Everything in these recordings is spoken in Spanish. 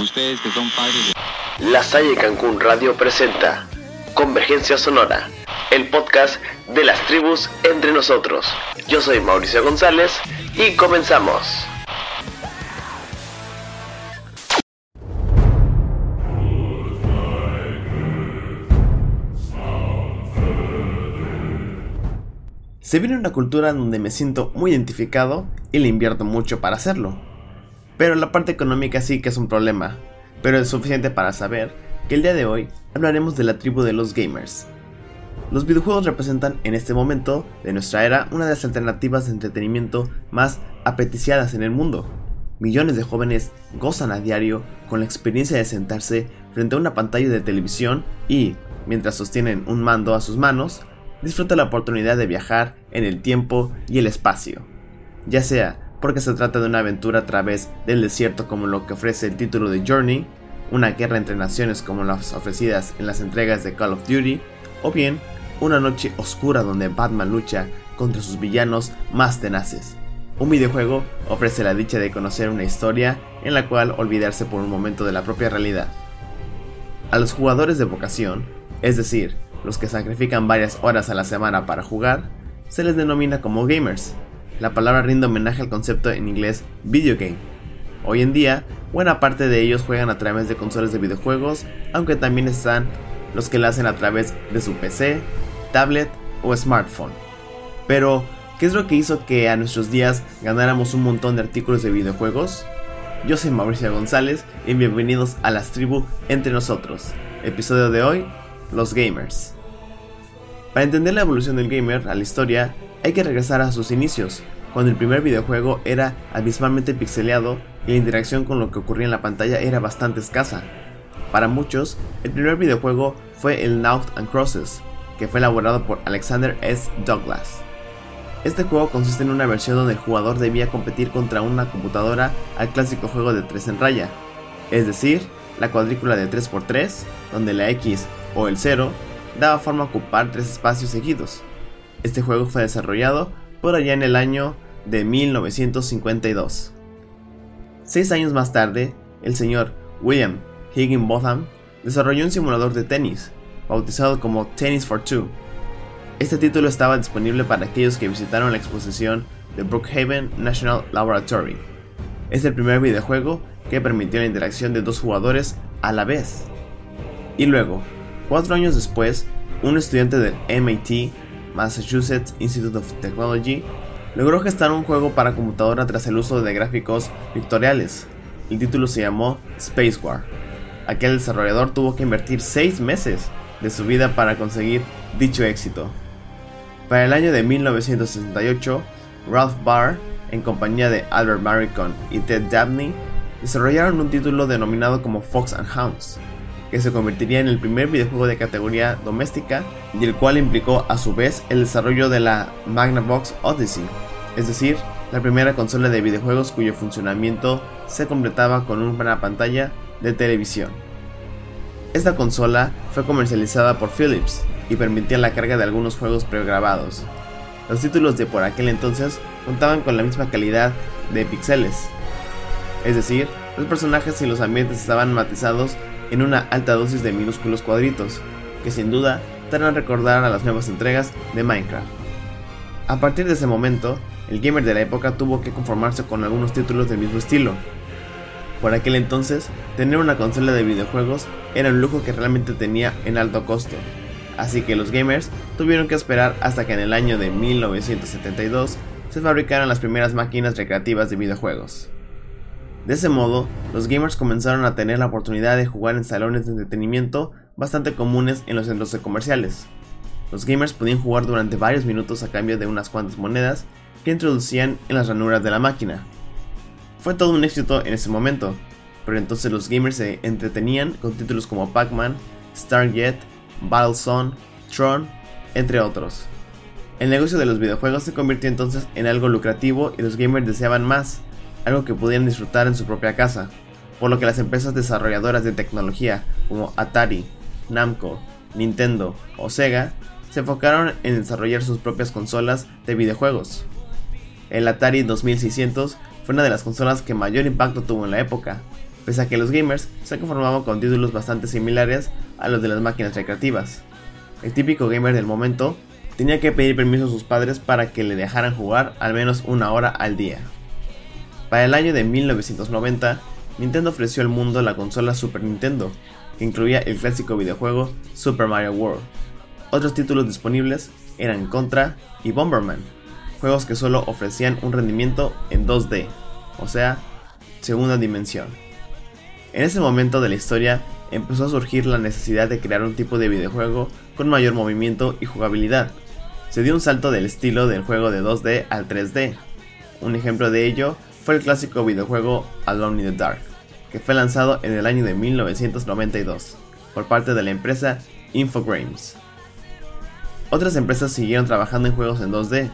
Ustedes que son padres de... La Salle Cancún Radio presenta Convergencia Sonora, el podcast de las tribus entre nosotros. Yo soy Mauricio González y comenzamos. Se viene una cultura donde me siento muy identificado y le invierto mucho para hacerlo. Pero la parte económica sí que es un problema, pero es suficiente para saber que el día de hoy hablaremos de la tribu de los gamers. Los videojuegos representan en este momento de nuestra era una de las alternativas de entretenimiento más apeticiadas en el mundo. Millones de jóvenes gozan a diario con la experiencia de sentarse frente a una pantalla de televisión y, mientras sostienen un mando a sus manos, disfrutan la oportunidad de viajar en el tiempo y el espacio. Ya sea porque se trata de una aventura a través del desierto como lo que ofrece el título de Journey, una guerra entre naciones como las ofrecidas en las entregas de Call of Duty, o bien una noche oscura donde Batman lucha contra sus villanos más tenaces. Un videojuego ofrece la dicha de conocer una historia en la cual olvidarse por un momento de la propia realidad. A los jugadores de vocación, es decir, los que sacrifican varias horas a la semana para jugar, se les denomina como gamers, la palabra rinde homenaje al concepto en inglés video game. Hoy en día, buena parte de ellos juegan a través de consolas de videojuegos, aunque también están los que lo hacen a través de su PC, tablet o smartphone. Pero, ¿qué es lo que hizo que a nuestros días ganáramos un montón de artículos de videojuegos? Yo soy Mauricio González y bienvenidos a las tribus entre nosotros. Episodio de hoy, los gamers. Para entender la evolución del gamer a la historia, hay que regresar a sus inicios, cuando el primer videojuego era abismalmente pixeleado y la interacción con lo que ocurría en la pantalla era bastante escasa. Para muchos, el primer videojuego fue el Naut and Crosses, que fue elaborado por Alexander S. Douglas. Este juego consiste en una versión donde el jugador debía competir contra una computadora al clásico juego de 3 en raya, es decir, la cuadrícula de 3x3, donde la X o el 0 daba forma a ocupar tres espacios seguidos. Este juego fue desarrollado por allá en el año de 1952. Seis años más tarde, el señor William Higginbotham desarrolló un simulador de tenis, bautizado como Tennis for Two. Este título estaba disponible para aquellos que visitaron la exposición de Brookhaven National Laboratory. Es el primer videojuego que permitió la interacción de dos jugadores a la vez. Y luego, cuatro años después, un estudiante del MIT Massachusetts Institute of Technology, logró gestar un juego para computadora tras el uso de gráficos pictoriales. El título se llamó Space War. Aquel desarrollador tuvo que invertir 6 meses de su vida para conseguir dicho éxito. Para el año de 1968, Ralph Barr, en compañía de Albert Maricon y Ted Dabney, desarrollaron un título denominado como Fox and Hounds, que se convertiría en el primer videojuego de categoría doméstica y el cual implicó a su vez el desarrollo de la Magnavox Odyssey, es decir, la primera consola de videojuegos cuyo funcionamiento se completaba con una pantalla de televisión. Esta consola fue comercializada por Philips y permitía la carga de algunos juegos pregrabados. Los títulos de por aquel entonces contaban con la misma calidad de píxeles, es decir, los personajes y los ambientes estaban matizados en una alta dosis de minúsculos cuadritos, que sin duda te harán recordar a las nuevas entregas de Minecraft. A partir de ese momento, el gamer de la época tuvo que conformarse con algunos títulos del mismo estilo. Por aquel entonces, tener una consola de videojuegos era un lujo que realmente tenía en alto costo, así que los gamers tuvieron que esperar hasta que en el año de 1972 se fabricaran las primeras máquinas recreativas de videojuegos. De ese modo, los gamers comenzaron a tener la oportunidad de jugar en salones de entretenimiento bastante comunes en los centros comerciales. Los gamers podían jugar durante varios minutos a cambio de unas cuantas monedas que introducían en las ranuras de la máquina. Fue todo un éxito en ese momento, pero entonces los gamers se entretenían con títulos como Pac-Man, Stargate, Battlezone, Tron, entre otros. El negocio de los videojuegos se convirtió entonces en algo lucrativo y los gamers deseaban más, algo que pudieran disfrutar en su propia casa, por lo que las empresas desarrolladoras de tecnología como Atari, Namco, Nintendo o Sega se enfocaron en desarrollar sus propias consolas de videojuegos. El Atari 2600 fue una de las consolas que mayor impacto tuvo en la época, pese a que los gamers se conformaban con títulos bastante similares a los de las máquinas recreativas. El típico gamer del momento tenía que pedir permiso a sus padres para que le dejaran jugar al menos una hora al día. Para el año de 1990, Nintendo ofreció al mundo la consola Super Nintendo, que incluía el clásico videojuego Super Mario World. Otros títulos disponibles eran Contra y Bomberman, juegos que solo ofrecían un rendimiento en 2D, o sea, segunda dimensión. En ese momento de la historia empezó a surgir la necesidad de crear un tipo de videojuego con mayor movimiento y jugabilidad. Se dio un salto del estilo del juego de 2D al 3D. Un ejemplo de ello fue el clásico videojuego Alone in the Dark, que fue lanzado en el año de 1992 por parte de la empresa Infogrames. Otras empresas siguieron trabajando en juegos en 2D,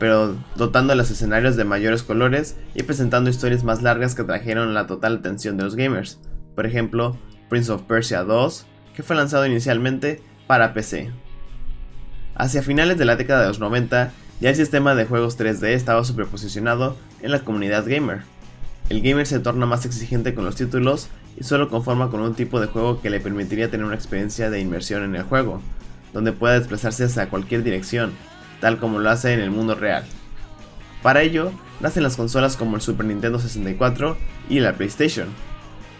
pero dotando los escenarios de mayores colores y presentando historias más largas que trajeron la total atención de los gamers. Por ejemplo, Prince of Persia 2, que fue lanzado inicialmente para PC. Hacia finales de la década de los 90, ya el sistema de juegos 3D estaba superposicionado en la comunidad gamer. El gamer se torna más exigente con los títulos y solo conforma con un tipo de juego que le permitiría tener una experiencia de inmersión en el juego, donde pueda desplazarse hacia cualquier dirección, tal como lo hace en el mundo real. Para ello, nacen las consolas como el Super Nintendo 64 y la PlayStation.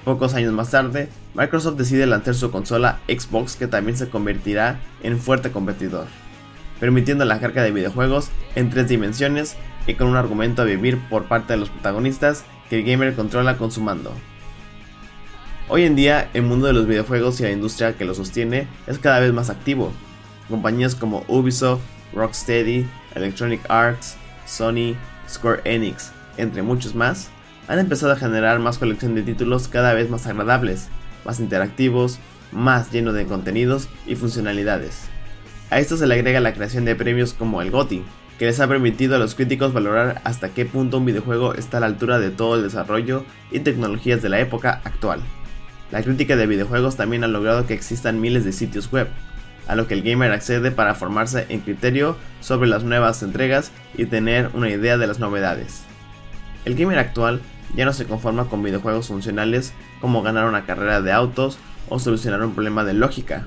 Pocos años más tarde, Microsoft decide lanzar su consola Xbox que también se convertirá en fuerte competidor, permitiendo la carga de videojuegos en tres dimensiones y con un argumento a vivir por parte de los protagonistas que el gamer controla con su mando. Hoy en día, el mundo de los videojuegos y la industria que lo sostiene es cada vez más activo. Compañías como Ubisoft, Rocksteady, Electronic Arts, Sony, Square Enix, entre muchos más, han empezado a generar más colección de títulos cada vez más agradables, más interactivos, más llenos de contenidos y funcionalidades. A esto se le agrega la creación de premios como el GOTY, que les ha permitido a los críticos valorar hasta qué punto un videojuego está a la altura de todo el desarrollo y tecnologías de la época actual. La crítica de videojuegos también ha logrado que existan miles de sitios web, a lo que el gamer accede para formarse en criterio sobre las nuevas entregas y tener una idea de las novedades. El gamer actual ya no se conforma con videojuegos funcionales como ganar una carrera de autos o solucionar un problema de lógica.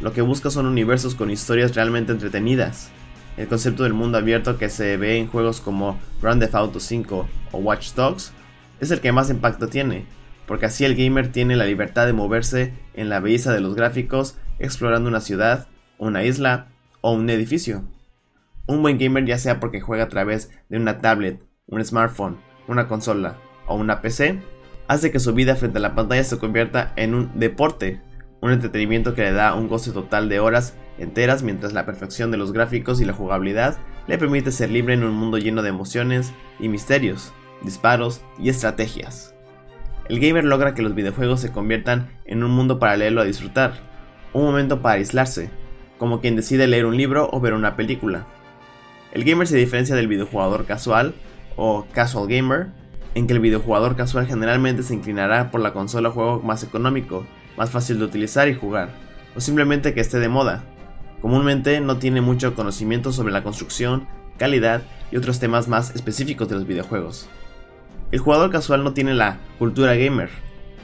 Lo que busca son universos con historias realmente entretenidas. El concepto del mundo abierto que se ve en juegos como Grand Theft Auto 5 o Watch Dogs es el que más impacto tiene, porque así el gamer tiene la libertad de moverse en la belleza de los gráficos explorando una ciudad, una isla o un edificio. Un buen gamer ya sea porque juega a través de una tablet, un smartphone, una consola o una PC, hace que su vida frente a la pantalla se convierta en un deporte, un entretenimiento que le da un goce total de horas enteras mientras la perfección de los gráficos y la jugabilidad le permite ser libre en un mundo lleno de emociones y misterios, disparos y estrategias. El gamer logra que los videojuegos se conviertan en un mundo paralelo a disfrutar, un momento para aislarse, como quien decide leer un libro o ver una película. El gamer se diferencia del videojugador casual o casual gamer, en que el videojugador casual generalmente se inclinará por la consola o juego más económico, más fácil de utilizar y jugar, o simplemente que esté de moda. Comúnmente no tiene mucho conocimiento sobre la construcción, calidad y otros temas más específicos de los videojuegos. El jugador casual no tiene la cultura gamer,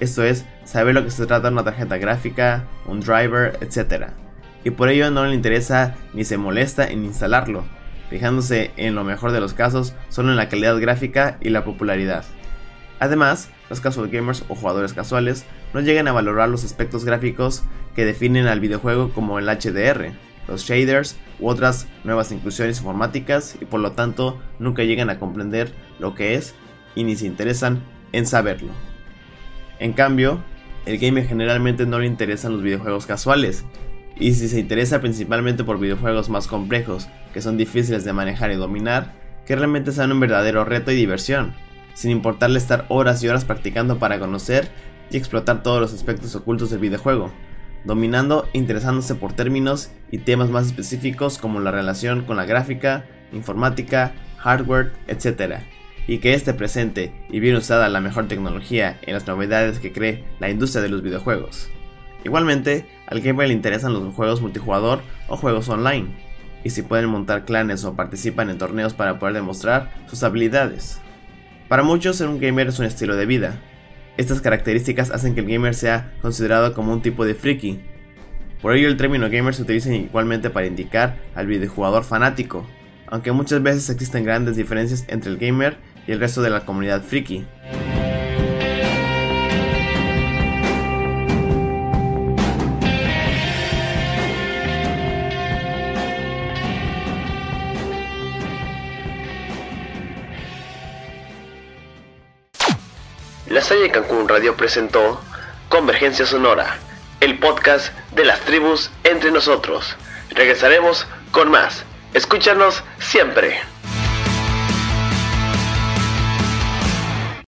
esto es, saber lo que se trata de una tarjeta gráfica, un driver, etc. Y por ello no le interesa ni se molesta en instalarlo, fijándose en lo mejor de los casos solo en la calidad gráfica y la popularidad. Además, los casual gamers o jugadores casuales no llegan a valorar los aspectos gráficos que definen al videojuego como el HDR, los shaders u otras nuevas inclusiones informáticas y por lo tanto nunca llegan a comprender lo que es y ni se interesan en saberlo. En cambio, el gamer generalmente no le interesan los videojuegos casuales, y si se interesa principalmente por videojuegos más complejos, que son difíciles de manejar y dominar, que realmente sean un verdadero reto y diversión, sin importarle estar horas y horas practicando para conocer y explotar todos los aspectos ocultos del videojuego, dominando e interesándose por términos y temas más específicos como la relación con la gráfica, informática, hardware, etc y que esté presente y bien usada la mejor tecnología en las novedades que cree la industria de los videojuegos. Igualmente, al gamer le interesan los juegos multijugador o juegos online, y si pueden montar clanes o participan en torneos para poder demostrar sus habilidades. Para muchos ser un gamer es un estilo de vida, Estas características hacen que el gamer sea considerado como un tipo de friki. Por ello el término gamer se utiliza igualmente para indicar al videojugador fanático, aunque muchas veces existen grandes diferencias entre el gamer y el resto de la comunidad friki. La Salle Cancún Radio presentó Convergencia Sonora, el podcast de las tribus entre nosotros. Regresaremos con más. Escúchanos siempre.